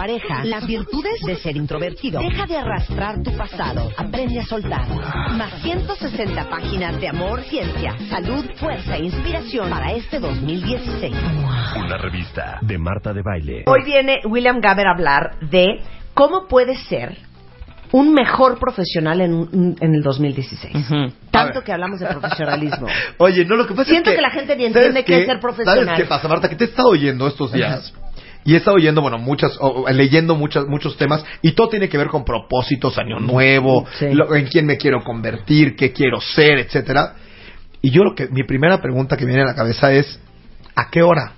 pareja. Las virtudes de ser introvertido. Deja de arrastrar tu pasado. Aprende a soltar. Más 160 páginas de amor, ciencia, salud, fuerza e inspiración para este 2016. Una revista de Marta de Baile. Hoy viene William Gaber a hablar de cómo puedes ser un mejor profesional en, un- en el 2016. A Tanto ver. que hablamos de profesionalismo. Oye, no, lo que pasa Siento es que... que la gente ni ¿sabes entiende qué es ser profesional. ¿Sabes qué pasa, Marta? Que te he estado oyendo estos días. Y he estado oyendo, bueno, muchas, o- leyendo muchas, muchos temas, y todo tiene que ver con propósitos, año nuevo, Sí. lo- en quién me quiero convertir, qué quiero ser, etcétera. Y yo lo que, mi primera pregunta que viene a la cabeza es, ¿a qué hora?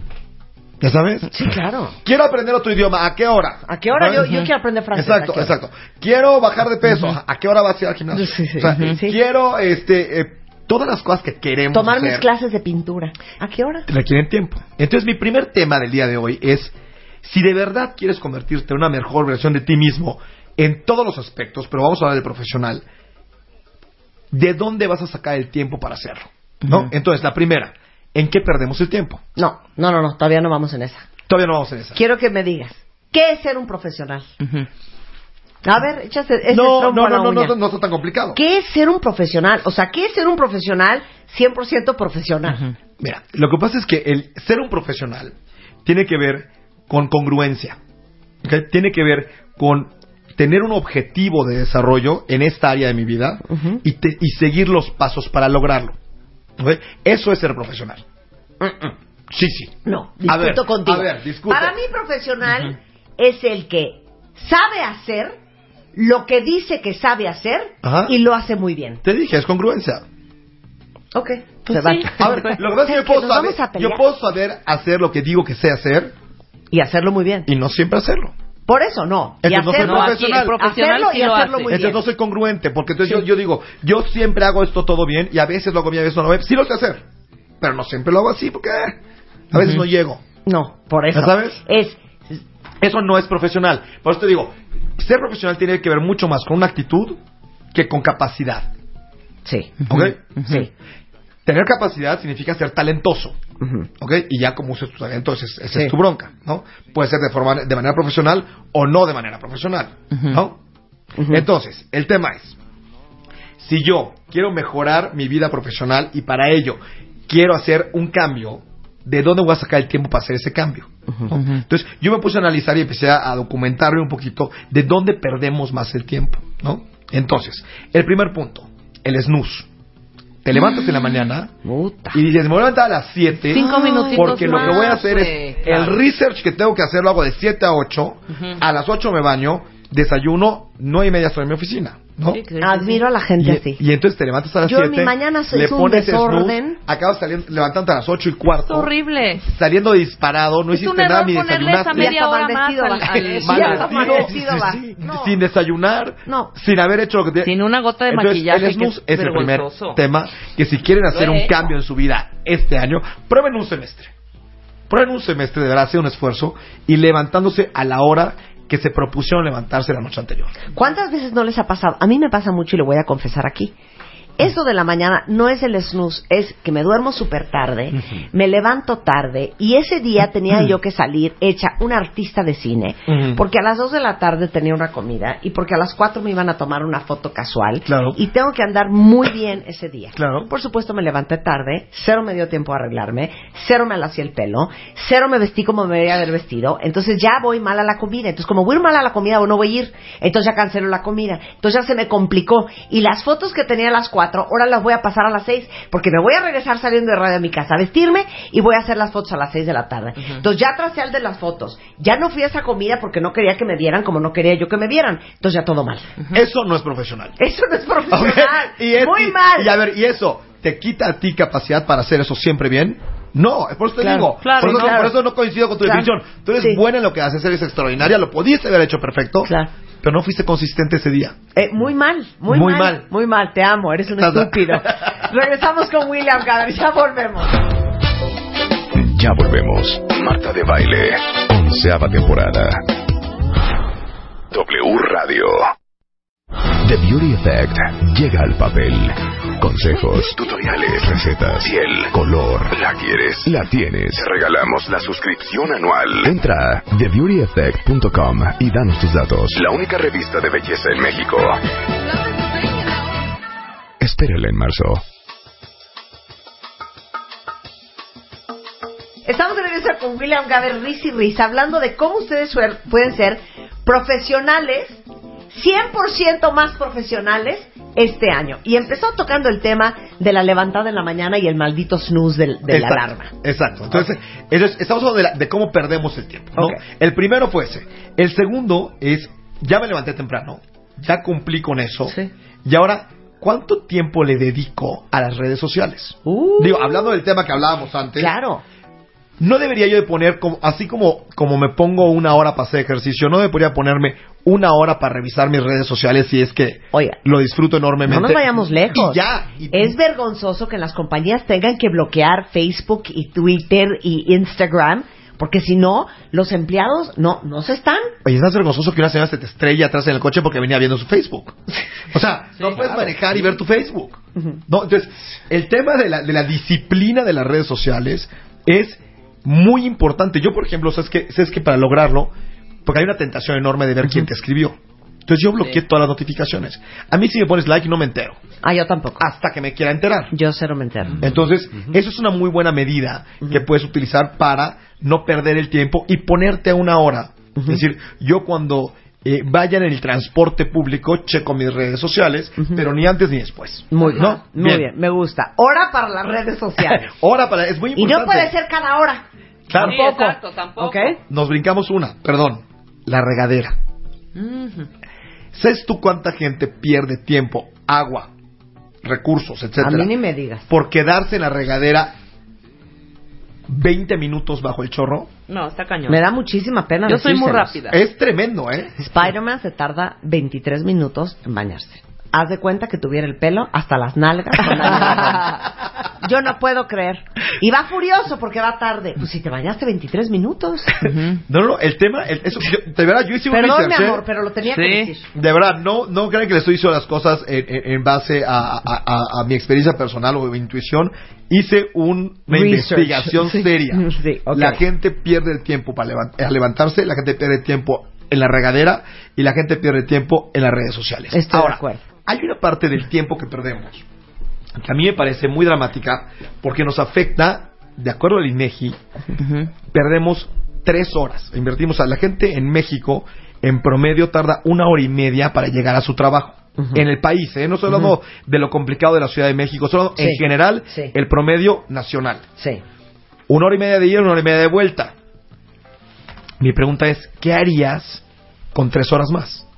¿Ya sabes? Sí, claro. Quiero aprender otro idioma, ¿a qué hora? ¿A qué hora? Yo, quiero aprender francés. Exacto, exacto. Quiero bajar de peso. ¿A qué hora vas a ir al gimnasio? Sí, sí, O sea. Quiero, este, eh, todas las cosas que queremos Tomar hacer mis clases de pintura. ¿A qué hora? requieren tiempo. Entonces, mi primer tema del día de hoy es si de verdad quieres convertirte en una mejor versión de ti mismo en todos los aspectos, pero vamos a hablar del profesional. ¿De dónde vas a sacar el tiempo para hacerlo? ¿No? Entonces, la primera, ¿en qué perdemos el tiempo? No, no, no, no, todavía no vamos en esa. Todavía no vamos en esa. Quiero que me digas, ¿qué es ser un profesional? A ver, échate ese No, trompo no, a la no, no, no, no está tan complicado. ¿Qué es ser un profesional? O sea, ¿qué es ser un profesional 100% profesional? Mira, lo que pasa es que el ser un profesional tiene que ver con congruencia. Tiene que ver con tener un objetivo de desarrollo en esta área de mi vida y, te- y seguir los pasos para lograrlo. Eso es ser profesional. Sí, sí. No, A ver, discuto contigo. a ver, discute. Para mí, profesional es el que sabe hacer lo que dice que sabe hacer Ajá. y lo hace muy bien. Te dije, es congruencia. Ok, Pues sí. A ver, lo que pasa es que yo puedo, saber, yo puedo saber hacer lo que digo que sé hacer Y hacerlo muy bien. y no siempre hacerlo. Por eso no. Y Entonces no soy hacerlo, No, aquí profesional. hacerlo y lo hacerlo hace. muy Entonces bien. no soy congruente, porque entonces yo, yo digo, yo siempre hago esto todo bien y a veces lo hago bien, a veces no lo hago. Sí lo sé hacer, pero no siempre lo hago así porque a veces no llego. No, por eso. ¿Ya sabes? Es Eso no es profesional. Por eso te digo, ser profesional tiene que ver mucho más con una actitud que con capacidad. sí. ¿Ok? Sí. Tener capacidad significa ser talentoso. Y ya como uses tu talento, esa es, esa Sí. es tu bronca, ¿no? Puede ser de, forma, de manera profesional o no de manera profesional, ¿no? Entonces, el tema es, si yo quiero mejorar mi vida profesional y para ello quiero hacer un cambio, ¿de dónde voy a sacar el tiempo para hacer ese cambio? ¿No? Entonces, yo me puse a analizar y empecé a, a documentarme un poquito de dónde perdemos más el tiempo, ¿no? Entonces, el primer punto, el snooze. Te levantas en la mañana Puta. y dices, me voy a levantar a las 7 Cinco minutitos porque lo que voy a hacer güey, es claro. el research que tengo que hacer lo hago de 7 a 8, a las 8 me baño, desayuno, 9 y media estoy en mi oficina, ¿no? Sí, sí, sí. Admiro a la gente así. Y, entonces te levantas a las Yo 7. en mi mañana soy- le es un pones desorden. snooze, acabas saliendo, levantándote a las 8 y cuarto. Es horrible. Saliendo disparado, no Es hiciste nada ni desayunaste. esa media hora más al- al- Sí, Mal vestido, vestido va. No. sin desayunar, No. sin haber hecho lo que te... Sin una gota de Entonces, maquillaje, El que es es el primer tema que si quieren hacer un cambio en su vida este año, prueben un semestre. Prueben un semestre, de verdad, hacer un esfuerzo y levantándose a la hora que se propusieron levantarse la noche anterior. ¿Cuántas veces no les ha pasado? A mí me pasa mucho y lo voy a confesar aquí. Eso de la mañana no es el snooze, es que me duermo súper tarde, me levanto tarde y ese día tenía yo que salir hecha una artista de cine porque a las 2 de la tarde tenía una comida y porque a las 4 me iban a tomar una foto casual Claro. y tengo que andar muy bien ese día. Claro. Por supuesto me levanté tarde, cero me dio tiempo a arreglarme, cero me alacié el pelo, cero me vestí como me debería haber vestido, entonces ya voy mal a la comida, entonces como voy a ir mal a la comida o no voy a ir, entonces ya cancelo la comida, entonces ya se me complicó y las fotos que tenía a las 4 4, ahora las voy a pasar a las 6, porque me voy a regresar saliendo de radio a mi casa a vestirme y voy a hacer las fotos a las 6 de la tarde. Entonces ya tracé al de las fotos. Ya no fui a esa comida porque no quería que me vieran como no quería yo que me vieran. Entonces ya todo mal. Eso no es profesional. Eso no es profesional. Y es- Muy y- mal. Y a ver, ¿y eso te quita a ti capacidad para hacer eso siempre bien? No, por eso te Claro, digo. claro, por, eso, claro. por eso no coincido con tu Claro. definición. Tú eres Sí. buena en lo que haces, eres extraordinaria, lo pudiste haber hecho perfecto, Claro. pero no fuiste consistente ese día. Eh, muy mal, muy, Muy mal, mal. Muy mal, te amo, eres un Estás- estúpido. Regresamos con William Gader, ya volvemos. Ya volvemos. Marta de Baile. Onceava temporada. W Radio. The Beauty Effect llega al papel. Consejos, tutoriales, recetas, piel, color. ¿La quieres? La tienes. Te regalamos la suscripción anual. Entra a TheBeautyEffect.com y danos tus datos. La única revista de belleza en México. Espérala en marzo. Estamos de regreso con William Gaber, Riz y Riz, hablando de cómo ustedes pueden ser profesionales, 100% más profesionales este año. Y empezó tocando el tema de la levantada en la mañana y el maldito snooze del- de, la alarma. Exacto. Entonces, entonces, estamos hablando de, la- de cómo perdemos el tiempo. El primero fue ese. El segundo es, ya me levanté temprano, ya cumplí con eso, Sí. y ahora, ¿cuánto tiempo le dedico a las redes sociales? Uh. Digo, hablando del tema que hablábamos antes, Claro. No debería yo de poner, como, así como, como me pongo una hora para hacer ejercicio, no debería ponerme una hora para revisar mis redes sociales si es que Oiga. lo disfruto enormemente. No nos vayamos lejos. Y ya. y- Es vergonzoso que las compañías tengan que bloquear Facebook y Twitter y Instagram, porque si no, los empleados no, no se están. Oye, es más vergonzoso que una señora se te estrella atrás en el coche porque venía viendo su Facebook. O sea, no puedes manejar y ver tu Facebook. No, entonces, el tema de la, de la disciplina de las redes sociales es muy importante. Yo, por ejemplo, sabes que, sabes que para lograrlo, porque hay una tentación enorme de ver quién te escribió. Entonces yo bloqueé todas las notificaciones. A mí si me pones like no me entero. Ah, yo tampoco. Hasta que me quiera enterar. Yo cero me entero. Entonces, eso es una muy buena medida que puedes utilizar para no perder el tiempo y ponerte a una hora. Es decir, yo cuando eh, vaya en el transporte público, checo mis redes sociales, pero ni antes ni después. Muy bien. ¿No? Muy bien. me gusta. Hora para las redes sociales. Hora para, es muy y importante. no puede ser cada hora. Claro. Sí, Tampoco. exacto, tampoco. ¿Ok? Nos brincamos una, perdón, la regadera. ¿Sabes tú cuánta gente pierde tiempo, agua, recursos, A etcétera? mí ni me digas. por quedarse en la regadera 20 minutos bajo el chorro? No, está cañón. Me da muchísima pena. Yo soy muy rápida. Es tremendo, ¿eh? Spider-Man se tarda 23 minutos en bañarse. Haz de cuenta que tuviera el pelo hasta las nalgas. con la nieve. Yo no puedo creer. Y va furioso porque va tarde. Pues si te bañaste 23 minutos. No, no, no, el tema, el- eso, yo- de verdad, yo hice un Perdón, mi ¿eh? amor, pero lo tenía que decir. De verdad, no, no crean que le estoy diciendo las cosas en, en- en base a, a- a- a mi experiencia personal o mi intuición. Hice un- una Research. investigación Sí. seria. Sí. La gente pierde el tiempo para levan- a levantarse, la gente pierde tiempo en la regadera y la gente pierde tiempo en las redes sociales. Estoy de Ahora, acuerdo. Hay una parte del tiempo que perdemos que a mí me parece muy dramática porque nos afecta, de acuerdo al INEGI, perdemos tres horas. Invertimos a la gente en México, en promedio tarda una hora y media para llegar a su trabajo. En el país, ¿eh? No estoy hablando de lo complicado de la Ciudad de México, solo en Sí. general Sí. el promedio nacional. Sí. Una hora y media de ida, una hora y media de vuelta. Mi pregunta es, ¿qué harías con tres horas más?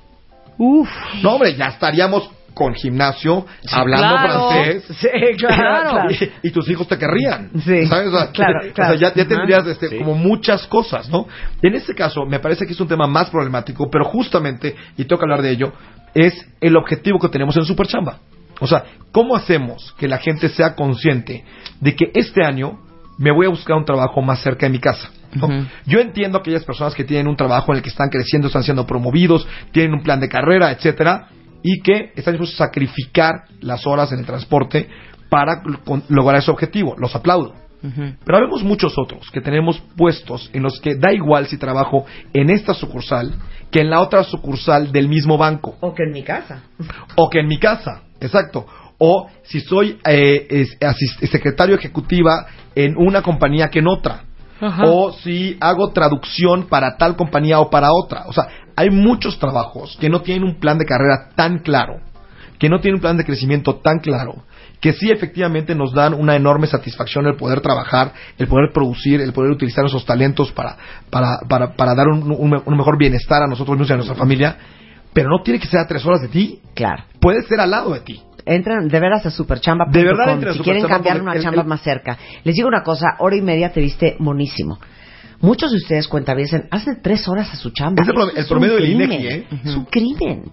Uf. No, hombre, ya estaríamos con gimnasio, hablando claro. francés. Sí, claro. Y, y tus hijos te querrían. Sí. ¿Sabes? O sea, Claro, o sea, claro. ya, ya tendrías este, Sí. como muchas cosas, ¿no? En este caso, me parece que es un tema más problemático, pero justamente, y tengo que hablar de ello, es el objetivo que tenemos en Superchamba. O sea, ¿cómo hacemos que la gente sea consciente de que este año me voy a buscar un trabajo más cerca de mi casa? Yo entiendo aquellas personas que tienen un trabajo en el que están creciendo, están siendo promovidos, tienen un plan de carrera, etcétera, y que están dispuestos a sacrificar las horas en el transporte para con- lograr ese objetivo. Los aplaudo. Pero vemos muchos otros que tenemos puestos en los que da igual si trabajo en esta sucursal que en la otra sucursal del mismo banco O que en mi casa. o que en mi casa, exacto. O si soy eh, es- secretario ejecutiva en una compañía que en otra. O si hago traducción para tal compañía o para otra. O sea, hay muchos trabajos que no tienen un plan de carrera tan claro que no tienen un plan de crecimiento tan claro, que sí efectivamente nos dan una enorme satisfacción el poder trabajar, el poder producir, el poder utilizar esos talentos para, para, para, para dar un, un- un mejor bienestar a nosotros mismos y a nuestra familia, pero no tiene que ser a tres horas de ti, Claro. puede ser al lado de ti. Entran de veras a superchamba.com si quieren cambiar una el- chamba el- más cerca. Les digo una cosa, hora y media te viste monísimo. Muchos de ustedes cuentaviesen, hacen tres horas a su chamba. Es el promedio del. INEGI, ¿eh? Es un crimen.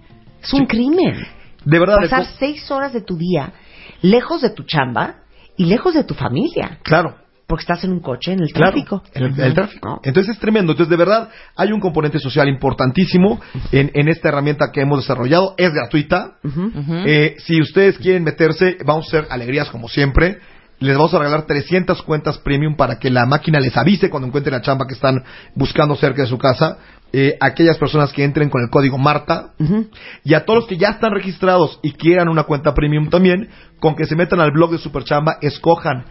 Es un crimen. De verdad, Pasar seis horas de tu día lejos de tu chamba y lejos de tu familia. claro. Porque estás en un coche, en el Claro, tráfico. en el, el tráfico. ¿No? Entonces es tremendo. Entonces, de verdad, hay un componente social importantísimo en, en esta herramienta que hemos desarrollado. Es gratuita. Eh, si ustedes quieren meterse, vamos a hacer alegrías como siempre. Les vamos a regalar 300 cuentas premium para que la máquina les avise cuando encuentren la chamba que están buscando cerca de su casa. Eh, aquellas personas que entren con el código Marta. Y a todos los que ya están registrados y quieran una cuenta premium también, con que se metan al blog de Superchamba, escojan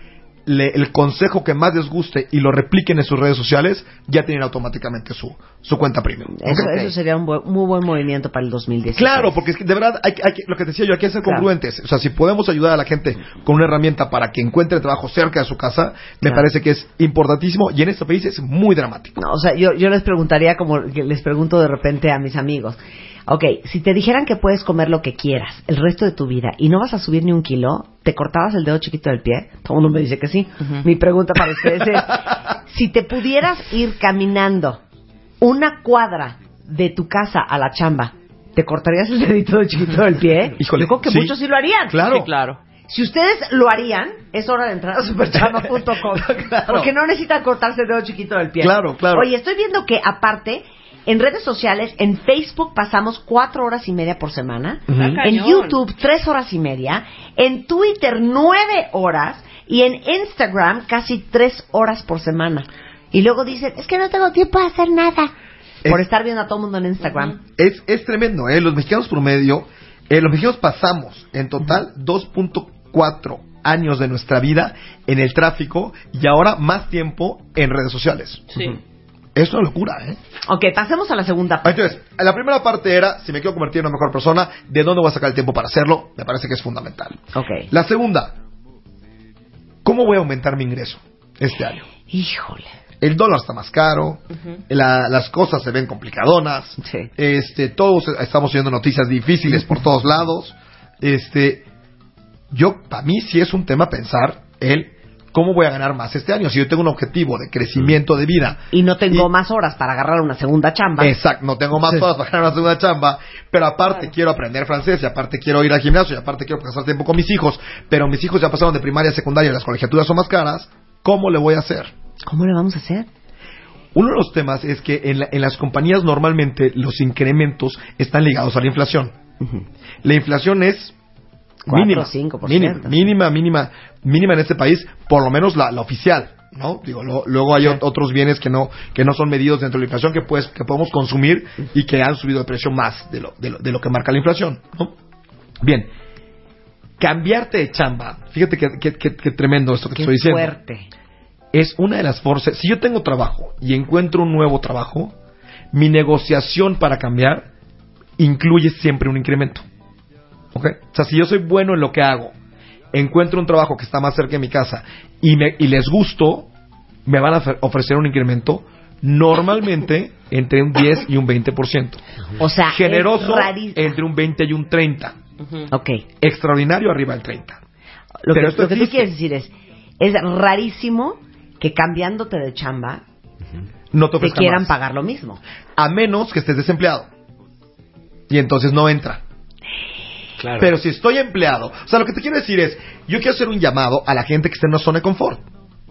le- el consejo que más les guste y lo repliquen en sus redes sociales, ya tienen automáticamente su, su cuenta premium. Eso, eso sería un buen- muy buen movimiento para el 2016. Claro, porque es que de verdad, hay, hay lo que decía yo, hay que ser Claro. congruentes. O sea, si podemos ayudar a la gente con una herramienta para que encuentre trabajo cerca de su casa, me Claro. parece que es importantísimo y en este país es muy dramático. No, o sea, yo, yo les preguntaría como les pregunto de repente a mis amigos. Ok, si te dijeran que puedes comer lo que quieras el resto de tu vida y no vas a subir ni un kilo, ¿te cortabas el dedo chiquito del pie? Todo el mundo me dice que sí. Mi pregunta para ustedes es, si te pudieras ir caminando una cuadra de tu casa a la chamba, ¿te cortarías el dedito chiquito del pie? Híjole, yo creo que sí. muchos sí lo harían. Claro. Sí, claro. Si ustedes lo harían, es hora de entrar a superchamba.com. Claro. Porque no necesitan cortarse el dedo chiquito del pie. Claro, claro. Oye, estoy viendo que aparte, en redes sociales, en Facebook pasamos cuatro horas y media por semana. En. YouTube, tres horas y media. En Twitter, nueve horas. Y en Instagram, casi tres horas por semana. Y luego dicen, es que no tengo tiempo de hacer nada. Es- Por estar viendo a todo el mundo en Instagram. Es, es tremendo, ¿eh? Los mexicanos promedio, eh, los mexicanos pasamos en total 2.4 años de nuestra vida en el tráfico y ahora más tiempo en redes sociales. Sí. Es una locura, ¿eh? Ok, pasemos a la segunda parte. Entonces, la primera parte era, si me quiero convertir en una mejor persona, ¿de dónde voy a sacar el tiempo para hacerlo? Me parece que es fundamental. Ok. La segunda, ¿cómo voy a aumentar mi ingreso este año? Híjole. El dólar está más caro, la- las cosas se ven complicadonas, Sí. este, todos estamos viendo noticias difíciles por todos lados. Este, yo, para mí sí es un tema pensar el cómo voy a ganar más este año. Si yo tengo un objetivo de crecimiento de vida Y no tengo Y- más horas para agarrar una segunda chamba. Exacto, no tengo más horas para ganar una segunda chamba, pero aparte quiero aprender francés, y aparte quiero ir al gimnasio, y aparte quiero pasar tiempo con mis hijos, pero mis hijos ya pasaron de primaria a secundaria y las colegiaturas son más caras, ¿cómo le voy a hacer? ¿Cómo le vamos a hacer? Uno de los temas es que en, la- en las compañías normalmente los incrementos están ligados a la inflación. La inflación es Cuatro, mínima, cinco por mínima, ciento. mínima, mínima, mínima en este país, por lo menos la, la oficial, ¿no? Digo, lo- luego hay ot- otros bienes que no que no son medidos dentro de la inflación que pues que podemos consumir y que han subido de precio más de lo, de lo, de lo que marca la inflación, ¿no? Bien, cambiarte de chamba, fíjate que, que- que- que tremendo esto que te estoy diciendo fuerte. es una de las fuerzas. Si yo tengo trabajo y encuentro un nuevo trabajo, mi negociación para cambiar incluye siempre un incremento. ¿Ok? O sea, si yo soy bueno en lo que hago, encuentro un trabajo que está más cerca de mi casa y, me, y les gusto, me van a ofrecer un incremento normalmente entre un 10 y un 20%. O sea, Generoso entre un 20 y un 30. Ok. Extraordinario arriba del 30. Lo, Pero que, esto lo que tú quieres decir es, es rarísimo que cambiándote de chamba No te te quieran más. pagar lo mismo. a menos que estés desempleado. Y entonces no entra. Claro. Pero si estoy empleado, o sea, lo que te quiero decir es, yo quiero hacer un llamado a la gente que está en una zona de confort.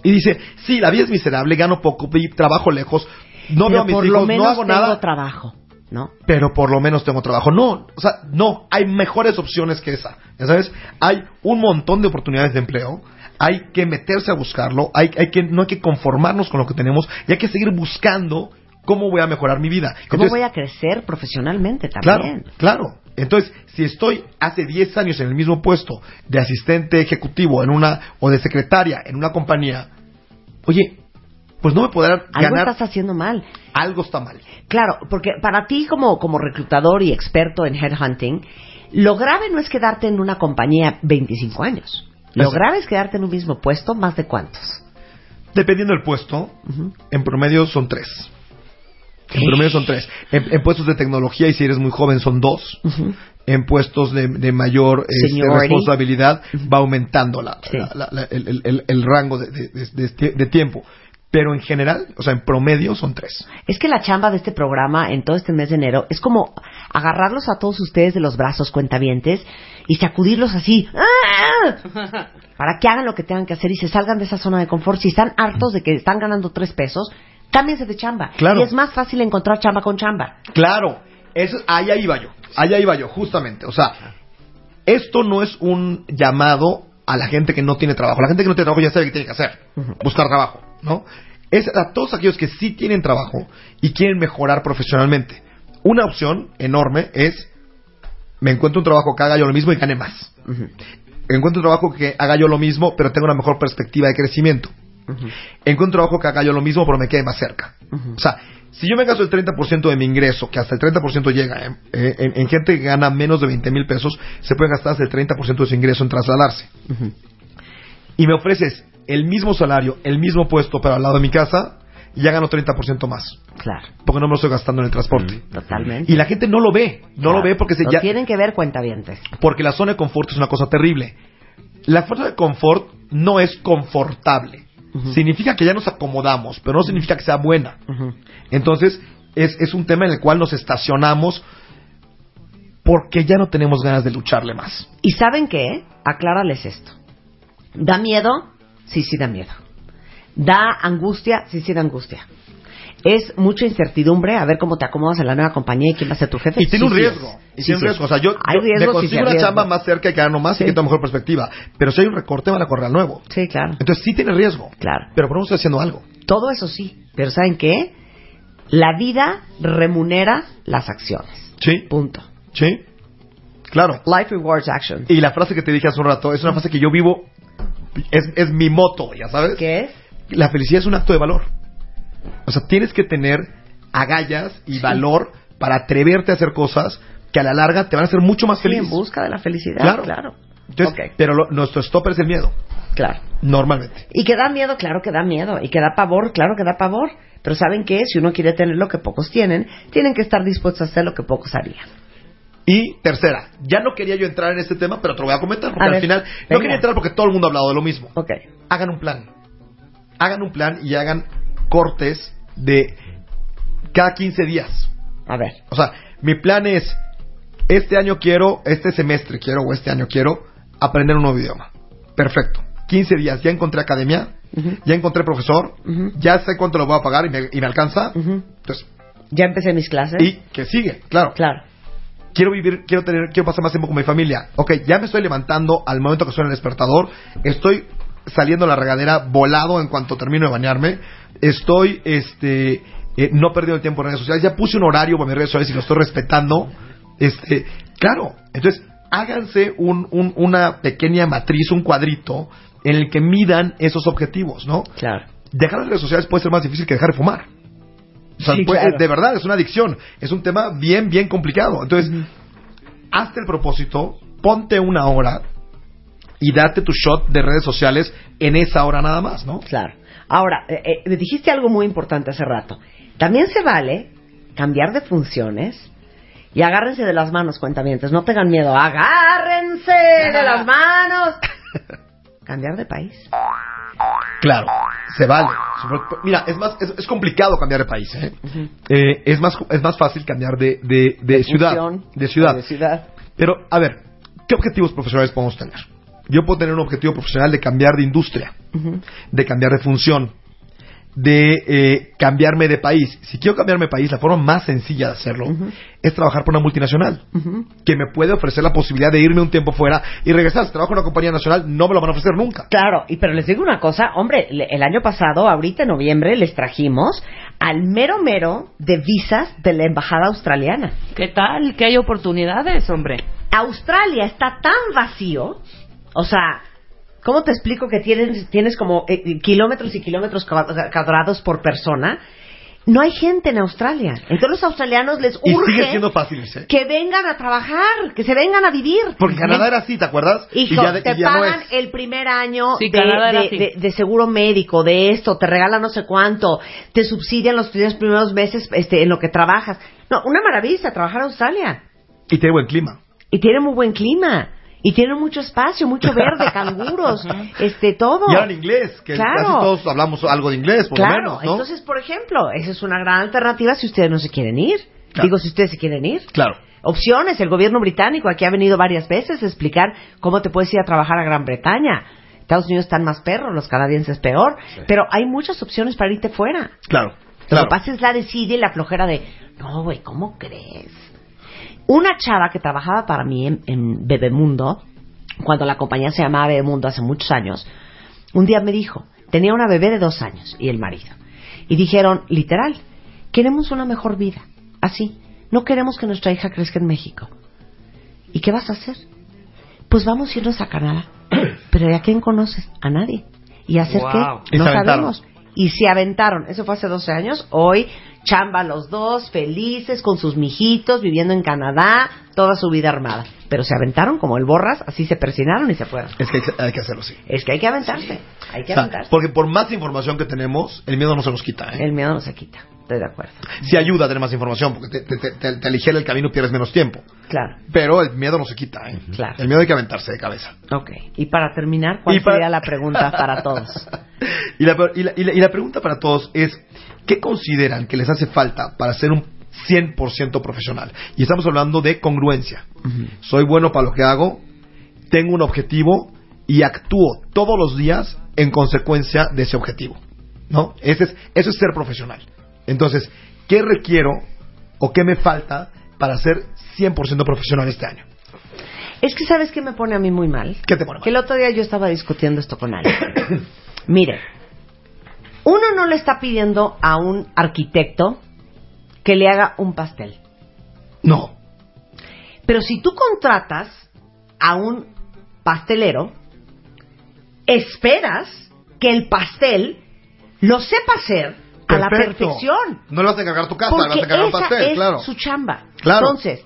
Y dice, sí, la vida es miserable, gano poco, trabajo lejos, no Pero veo a mis por hijos, lo menos no hago tengo nada, trabajo, ¿no? pero por lo menos tengo trabajo. No, o sea, no, hay mejores opciones que esa. ¿Ya sabes? Hay un montón de oportunidades de empleo. Hay que meterse a buscarlo, hay, hay que, no hay que conformarnos con lo que tenemos y hay que seguir buscando cómo voy a mejorar mi vida. ¿Cómo Entonces, voy a crecer profesionalmente Claro, también? claro. Entonces, si estoy hace 10 años en el mismo puesto de asistente ejecutivo en una o de secretaria en una compañía, oye, pues no me podrán Algo ganar. estás haciendo mal. Algo está mal. Claro, porque para ti como, como reclutador y experto en headhunting, lo grave no es quedarte en una compañía 25 años. Lo grave es quedarte en un mismo puesto más de cuántos. Dependiendo del puesto, en promedio son tres. En promedio son tres. En, en puestos de tecnología, y si eres muy joven, son dos. En puestos de, de mayor este, responsabilidad, va aumentando la, Sí. la- la- la- el, el- el- el rango de, de- de- de- de tiempo. Pero en general, o sea, en promedio son tres. Es que la chamba de este programa en todo este mes de enero es como agarrarlos a todos ustedes de los brazos cuentavientes y sacudirlos así ¡ah! para que hagan lo que tengan que hacer y se salgan de esa zona de confort. Si están hartos de que están ganando tres pesos, cámbiense de chamba. Claro. Y es más fácil encontrar chamba con chamba. Claro, eso, allá iba yo, allá iba yo, justamente. O sea, esto no es un llamado a la gente que no tiene trabajo. La gente que no tiene trabajo ya sabe qué tiene que hacer, buscar trabajo, ¿no? Es a todos aquellos que sí tienen trabajo y quieren mejorar profesionalmente. Una opción enorme es, me encuentro un trabajo que haga yo lo mismo y gane más. Encuentro un trabajo que haga yo lo mismo, pero tenga una mejor perspectiva de crecimiento. Encuentro un trabajo que haga yo lo mismo, pero me quede más cerca. O sea, si yo me gasto el 30% de mi ingreso, que hasta el 30% llega en, en- en gente que gana menos de 20 mil pesos, se puede gastar hasta el 30% de su ingreso en trasladarse. Y me ofreces el mismo salario, el mismo puesto, pero al lado de mi casa, ya gano 30% más. Claro, Porque no me lo estoy gastando en el transporte. totalmente. Y la gente no lo ve, no lo ve porque se Lo ya, tienen que ver cuentavientes. porque la zona de confort es una cosa terrible. La zona de confort no es confortable. Significa que ya nos acomodamos, pero no significa que sea buena. Entonces, es, es un tema en el cual nos estacionamos porque ya no tenemos ganas de lucharle más. ¿Y saben qué? Aclárales esto. ¿Da miedo? Sí, sí da miedo. ¿Da angustia? Sí, sí da angustia. ¿Es mucha incertidumbre a ver cómo te acomodas en la nueva compañía y quién va a ser tu jefe? Y tiene Sí, un sí riesgo. es. Y Sí, tiene un sí riesgo. O sea, yo, Hay yo me riesgos y consigo sí una riesgos. chamba más cerca y que gano más Sí. y que tengo mejor perspectiva. Pero si hay un recorte, van a correr al nuevo. Sí, claro. Entonces sí tiene riesgo. Claro. Pero por lo menos estoy haciendo algo. Todo eso sí. Pero ¿saben qué? La vida remunera las acciones. Sí. Punto. Sí. Claro. Life rewards action. Y la frase que te dije hace un rato es una frase que yo vivo, es, es mi moto, ya sabes. ¿Qué es? La felicidad es un acto de valor. O sea, tienes que tener agallas y valor para atreverte a hacer cosas que a la larga te van a hacer mucho más Sí, feliz. en busca de la felicidad. Claro. Claro. Entonces. Pero lo- nuestro stopper es el miedo, Claro. normalmente. Y que da miedo, claro que da miedo. Y que da pavor, claro que da pavor. Pero ¿saben qué? Si uno quiere tener lo que pocos tienen, tienen que estar dispuestos a hacer lo que pocos harían. Y tercera, ya no quería yo entrar en este tema, pero te lo voy a comentar, porque A al ver, final no quería entrar porque todo el mundo ha hablado de lo mismo. Ok. Hagan un plan. Hagan un plan y hagan cortes de cada 15 días. A ver. O sea, mi plan es, este año quiero, este semestre quiero, o este año quiero, aprender un nuevo idioma. Perfecto. 15 días, ya encontré academia, ya encontré profesor, ya sé cuánto lo voy a pagar y me, y me alcanza. Ujú. Entonces, Ya empecé mis clases. y que sigue, claro. Claro. Quiero vivir, quiero tener, quiero pasar más tiempo con mi familia. Ok, ya me estoy levantando al momento que suena el despertador. Estoy saliendo a la regadera volado en cuanto termino de bañarme. Estoy, este, eh, no perdiendo el tiempo en redes sociales. Ya puse un horario para mis redes sociales y lo estoy respetando. Este, claro. Entonces, háganse un, un- una pequeña matriz, un cuadrito en el que midan esos objetivos, ¿no? Claro. Dejar las redes sociales puede ser más difícil que dejar de fumar. O sea, Sí, puede- claro. de verdad, es una adicción. Es un tema bien, bien complicado. Entonces, hazte el propósito, ponte una hora y date tu shot de redes sociales en esa hora nada más, ¿no? Claro. Ahora, eh, eh, dijiste algo muy importante hace rato. También se vale cambiar de funciones y agárrense de las manos, cuentamientos. No tengan miedo. Agárrense de las manos. cambiar de país. Claro, se vale. Mira, es más, es, es complicado cambiar de país, ¿eh? Eh, es más, es más fácil cambiar de, de, de ciudad, Función, de ciudad. De ciudad. Pero, a ver, ¿qué objetivos profesionales podemos tener? Yo puedo tener un objetivo profesional de cambiar de industria, de cambiar de función, de eh, cambiarme de país. Si quiero cambiarme de país, la forma más sencilla de hacerlo es trabajar por una multinacional que me puede ofrecer la posibilidad de irme un tiempo fuera y regresar. Si trabajo en una compañía nacional, no me lo van a ofrecer nunca. Claro, y pero les digo una cosa, hombre, el año pasado, ahorita en noviembre, les trajimos al mero mero de visas de la embajada australiana. ¿Qué tal? Que hay oportunidades, hombre. Australia está tan vacío, o sea, ¿Cómo te explico que tienes, tienes como eh, kilómetros y kilómetros cua- cuadrados por persona? No hay gente en Australia. Entonces los australianos les Y urge sigue siendo fácil irse. que vengan a trabajar, que se vengan a vivir. Porque Canadá era así, ¿te acuerdas? Hijo, y ya, de- te y ya no pagan es. el primer año Sí, de, seguro médico, de esto, te regalan no sé cuánto, te subsidian los tres primeros meses este, en lo que trabajas. No, una maravilla trabajar en Australia. Y tiene buen clima. Y tiene muy buen clima. Y tiene mucho espacio, mucho verde, canguros, este, todo. Y en inglés, que Claro. casi todos hablamos algo de inglés, por claro, lo menos, ¿no? entonces, por ejemplo, esa es una gran alternativa si ustedes no se quieren ir. Claro. Digo, si ustedes se quieren ir. Claro. Opciones, el gobierno británico aquí ha venido varias veces a explicar cómo te puedes ir a trabajar a Gran Bretaña. Estados Unidos están más perros, los canadienses peor, pero hay muchas opciones para irte fuera. Claro. Lo Claro. que pasa es la desidia y la flojera de, no, güey, ¿cómo crees? Una chava que trabajaba para mí en, en Bebemundo, cuando la compañía se llamaba Bebemundo hace muchos años, un día me dijo, tenía una bebé de dos años y el marido. Y dijeron, literal, queremos una mejor vida, así. No queremos que nuestra hija crezca en México. ¿Y qué vas a hacer? Pues vamos a irnos a Canadá. Pero ¿y a quién conoces? A nadie. ¿Y a hacer Wow. qué? No sabemos. Y se aventaron. Eso fue hace 12 años. Hoy, chamba los dos, felices, con sus mijitos, viviendo en Canadá, toda su vida armada. Pero se aventaron como el borras, así se persinaron y se fueron. Es que hay que- hay que hacerlo así. Es que hay que aventarse. Hay que O sea, aventarse. porque por más información que tenemos, el miedo no se nos quita. ¿eh? El miedo no se quita. Estoy de acuerdo. Sí ayuda a tener más información, porque te, te, te, te- te aligera el camino y pierdes menos tiempo. Claro. Pero el miedo no se quita. ¿eh? Claro. El miedo hay que aventarse de cabeza. Ok. Y para terminar, ¿cuál Y para- sería la pregunta para todos? Y, la, y, la, y la- y la pregunta para todos es, ¿qué consideran que les hace falta para ser un 100% profesional? Y estamos hablando de congruencia. Soy bueno para lo que hago, tengo un objetivo y actúo todos los días en consecuencia de ese objetivo. ¿No? Ese es, eso es ser profesional. Entonces, ¿qué requiero o qué me falta para ser 100% profesional este año? Es que sabes que me pone a mí muy mal. ¿Qué te pone mal? Que el otro día yo estaba discutiendo esto con alguien. Mire, uno no le está pidiendo a un arquitecto que le haga un pastel. No. Pero si tú contratas a un pastelero, esperas que el pastel lo sepa hacer a la perfección. No le vas a encargar tu casa, le vas a encargar un pastel, es claro. su chamba. Claro. Entonces,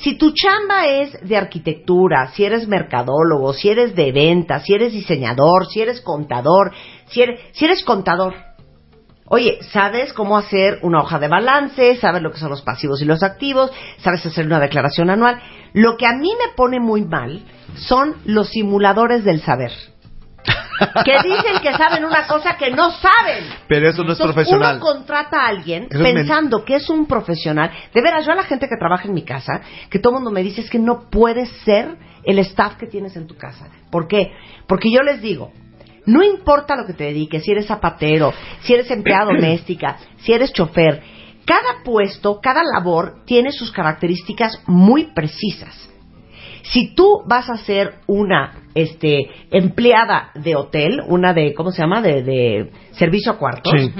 si tu chamba es de arquitectura, si eres mercadólogo, si eres de ventas, si eres diseñador, si eres contador, si eres, si eres contador, oye, sabes cómo hacer una hoja de balance, sabes lo que son los pasivos y los activos, sabes hacer una declaración anual. Lo que a mí me pone muy mal son los simuladores del saber. Que dicen que saben una cosa que no saben. Pero eso no es Entonces, profesional. Uno contrata a alguien Eso es men- pensando que es un profesional. De veras, yo a la gente que trabaja en mi casa, que todo el mundo me dice es que no puedes ser el staff que tienes en tu casa. ¿Por qué? Porque yo les digo, no importa lo que te dediques, si eres zapatero, si eres empleada doméstica, si eres chofer, cada puesto, cada labor tiene sus características muy precisas. Si tú vas a ser una este, empleada de hotel, una de, ¿cómo se llama? De, de servicio a cuartos, Sí.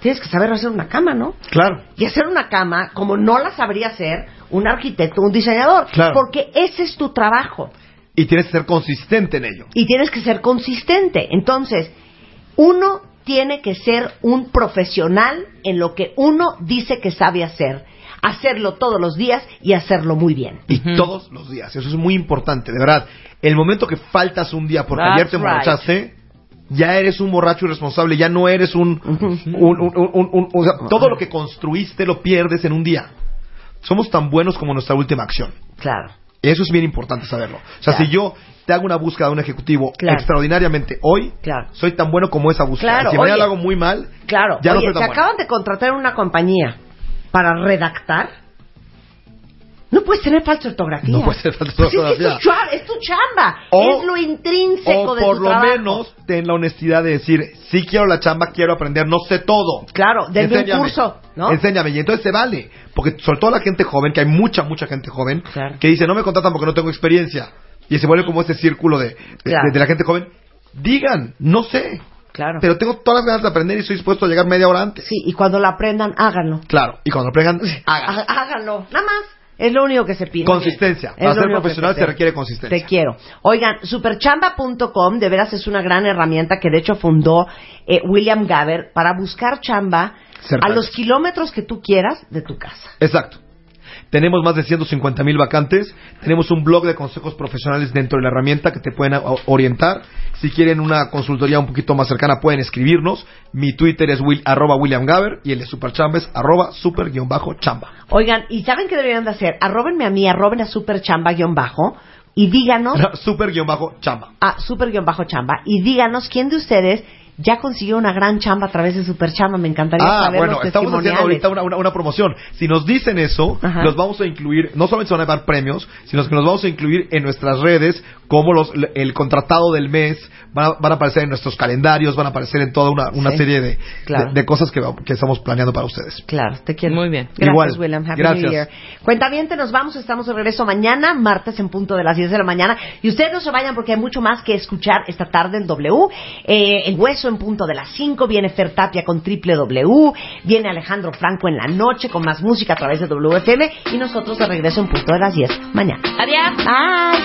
Tienes que saber hacer una cama, ¿no? Claro. Y hacer una cama como no la sabría hacer un arquitecto, un diseñador. Claro. Porque ese es tu trabajo. Y tienes que ser consistente en ello. Y tienes que ser consistente. Entonces, uno tiene que ser un profesional en lo que uno dice que sabe hacer. Hacerlo todos los días y hacerlo muy bien. Y todos los días. Eso es muy importante, de verdad. El momento que faltas un día porque That's ayer te right. emborrachaste, ya eres un borracho irresponsable, ya no eres un... un- un- un- un- un- o sea, todo lo que construiste lo pierdes en un día. Somos tan buenos como nuestra última acción. Claro. Eso es bien importante saberlo. O sea, Claro. si yo te hago una búsqueda de un ejecutivo Claro. extraordinariamente hoy, Claro. soy tan bueno como esa búsqueda. Claro, si mañana lo hago muy mal, Claro. ya no Oye, soy tan te bueno. acaban de contratar en una compañía para redactar. No puedes tener falsa ortografía. No puedes tener falsa Pues es que ortografía. es, tu chamba. O- es lo intrínseco O de por tu lo trabajo. menos ten la honestidad de decir, sí quiero la chamba, quiero aprender, no sé todo. Claro, denme un curso, ¿no? Enséñame. Y entonces se vale. Porque sobre todo la gente joven, que hay mucha, mucha gente joven, Claro. que dice, no me contratan porque no tengo experiencia. Y se vuelve como ese círculo de, de- Claro. de- de la gente joven. Digan, no sé. Claro. Pero tengo todas las ganas de aprender y estoy dispuesto a llegar media hora antes. Sí, y cuando la aprendan, háganlo. Claro. Y cuando lo aprendan, hagan. Há- Háganlo. Nada más. Es lo único que se pide. Consistencia. Para ser profesional se requiere consistencia. Te quiero. Oigan, superchamba.com de veras es una gran herramienta que de hecho fundó eh, William Gaber para buscar chamba a los kilómetros que tú quieras de tu casa. Exacto. Tenemos más de 150 mil vacantes. Tenemos un blog de consejos profesionales dentro de la herramienta que te pueden orientar. Si quieren una consultoría un poquito más cercana, pueden escribirnos. Mi Twitter es will, arroba William Gaber y el de Superchamba es arroba super guion bajo chamba. Oigan, ¿y saben qué deberían de hacer? Arróbenme a mí, arroben a superchamba-bajo y díganos, super guion bajo chamba. a super-chamba, y díganos quién de ustedes ya consiguió una gran chamba a través de Superchamba. Me encantaría Ah, saber bueno, los estamos haciendo ahorita una, una- una promoción. Si nos dicen eso, Ajá. los vamos a incluir, no solamente se van a dar premios, sino que nos vamos a incluir en nuestras redes, como los, el contratado del mes, van a, van a aparecer en nuestros calendarios, van a aparecer en toda una, una Sí, serie de, claro. de, de cosas que, estamos planeando para ustedes. Claro, te quiero. Muy bien. Gracias, Igual. William. Happy Gracias. New Year. Cuentaviente, nos vamos. Estamos de regreso mañana, martes en punto de las 10 de la mañana. Y ustedes no se vayan porque hay mucho más que escuchar esta tarde en W. Eh, el hueso en punto de las 5. Viene Fer Tapia con triple W. Viene Alejandro Franco en la noche con más música a través de WFM. Y nosotros de regreso en punto de las 10 mañana. Adiós. Bye.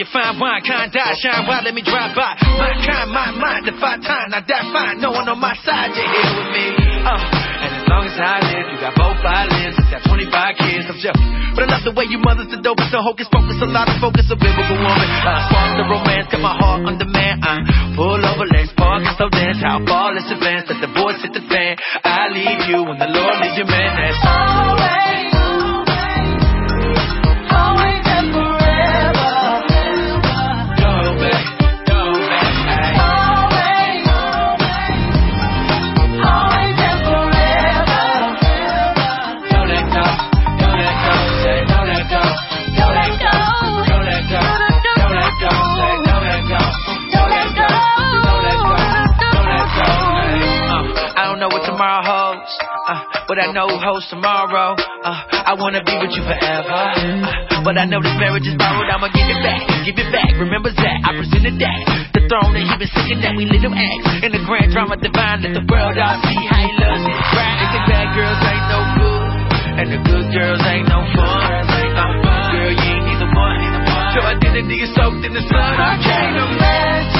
You find wine, kind die, shine wide, let me drive by. My kind, my mind, defy time, not that fine. No one on my side, you're here with me. Uh, and as long as I live, you got both you got 25 kids, I'm jealous. But I love the way you mothers the dope, so hocus focus, a lot of focus, a biblical woman. Uh, spark the romance, got my heart on demand. Uh, pull over, let's park slow dance. How far let's advance, let the voice hit the fan. I lead you when the Lord leads your man. That's always but I know holds tomorrow. Uh, I wanna be with you forever, uh, but I know this marriage is borrowed. I'ma give it back, give it back. Remember that I presented that, the throne that he been sitting that We little acts in the grand drama divine. Let the world all see how he loves it. Right? They bad girls ain't no good. And the good girls ain't no fun. Uh, girl, you ain't neither one. Your identity is soaked in the sun. I can't imagine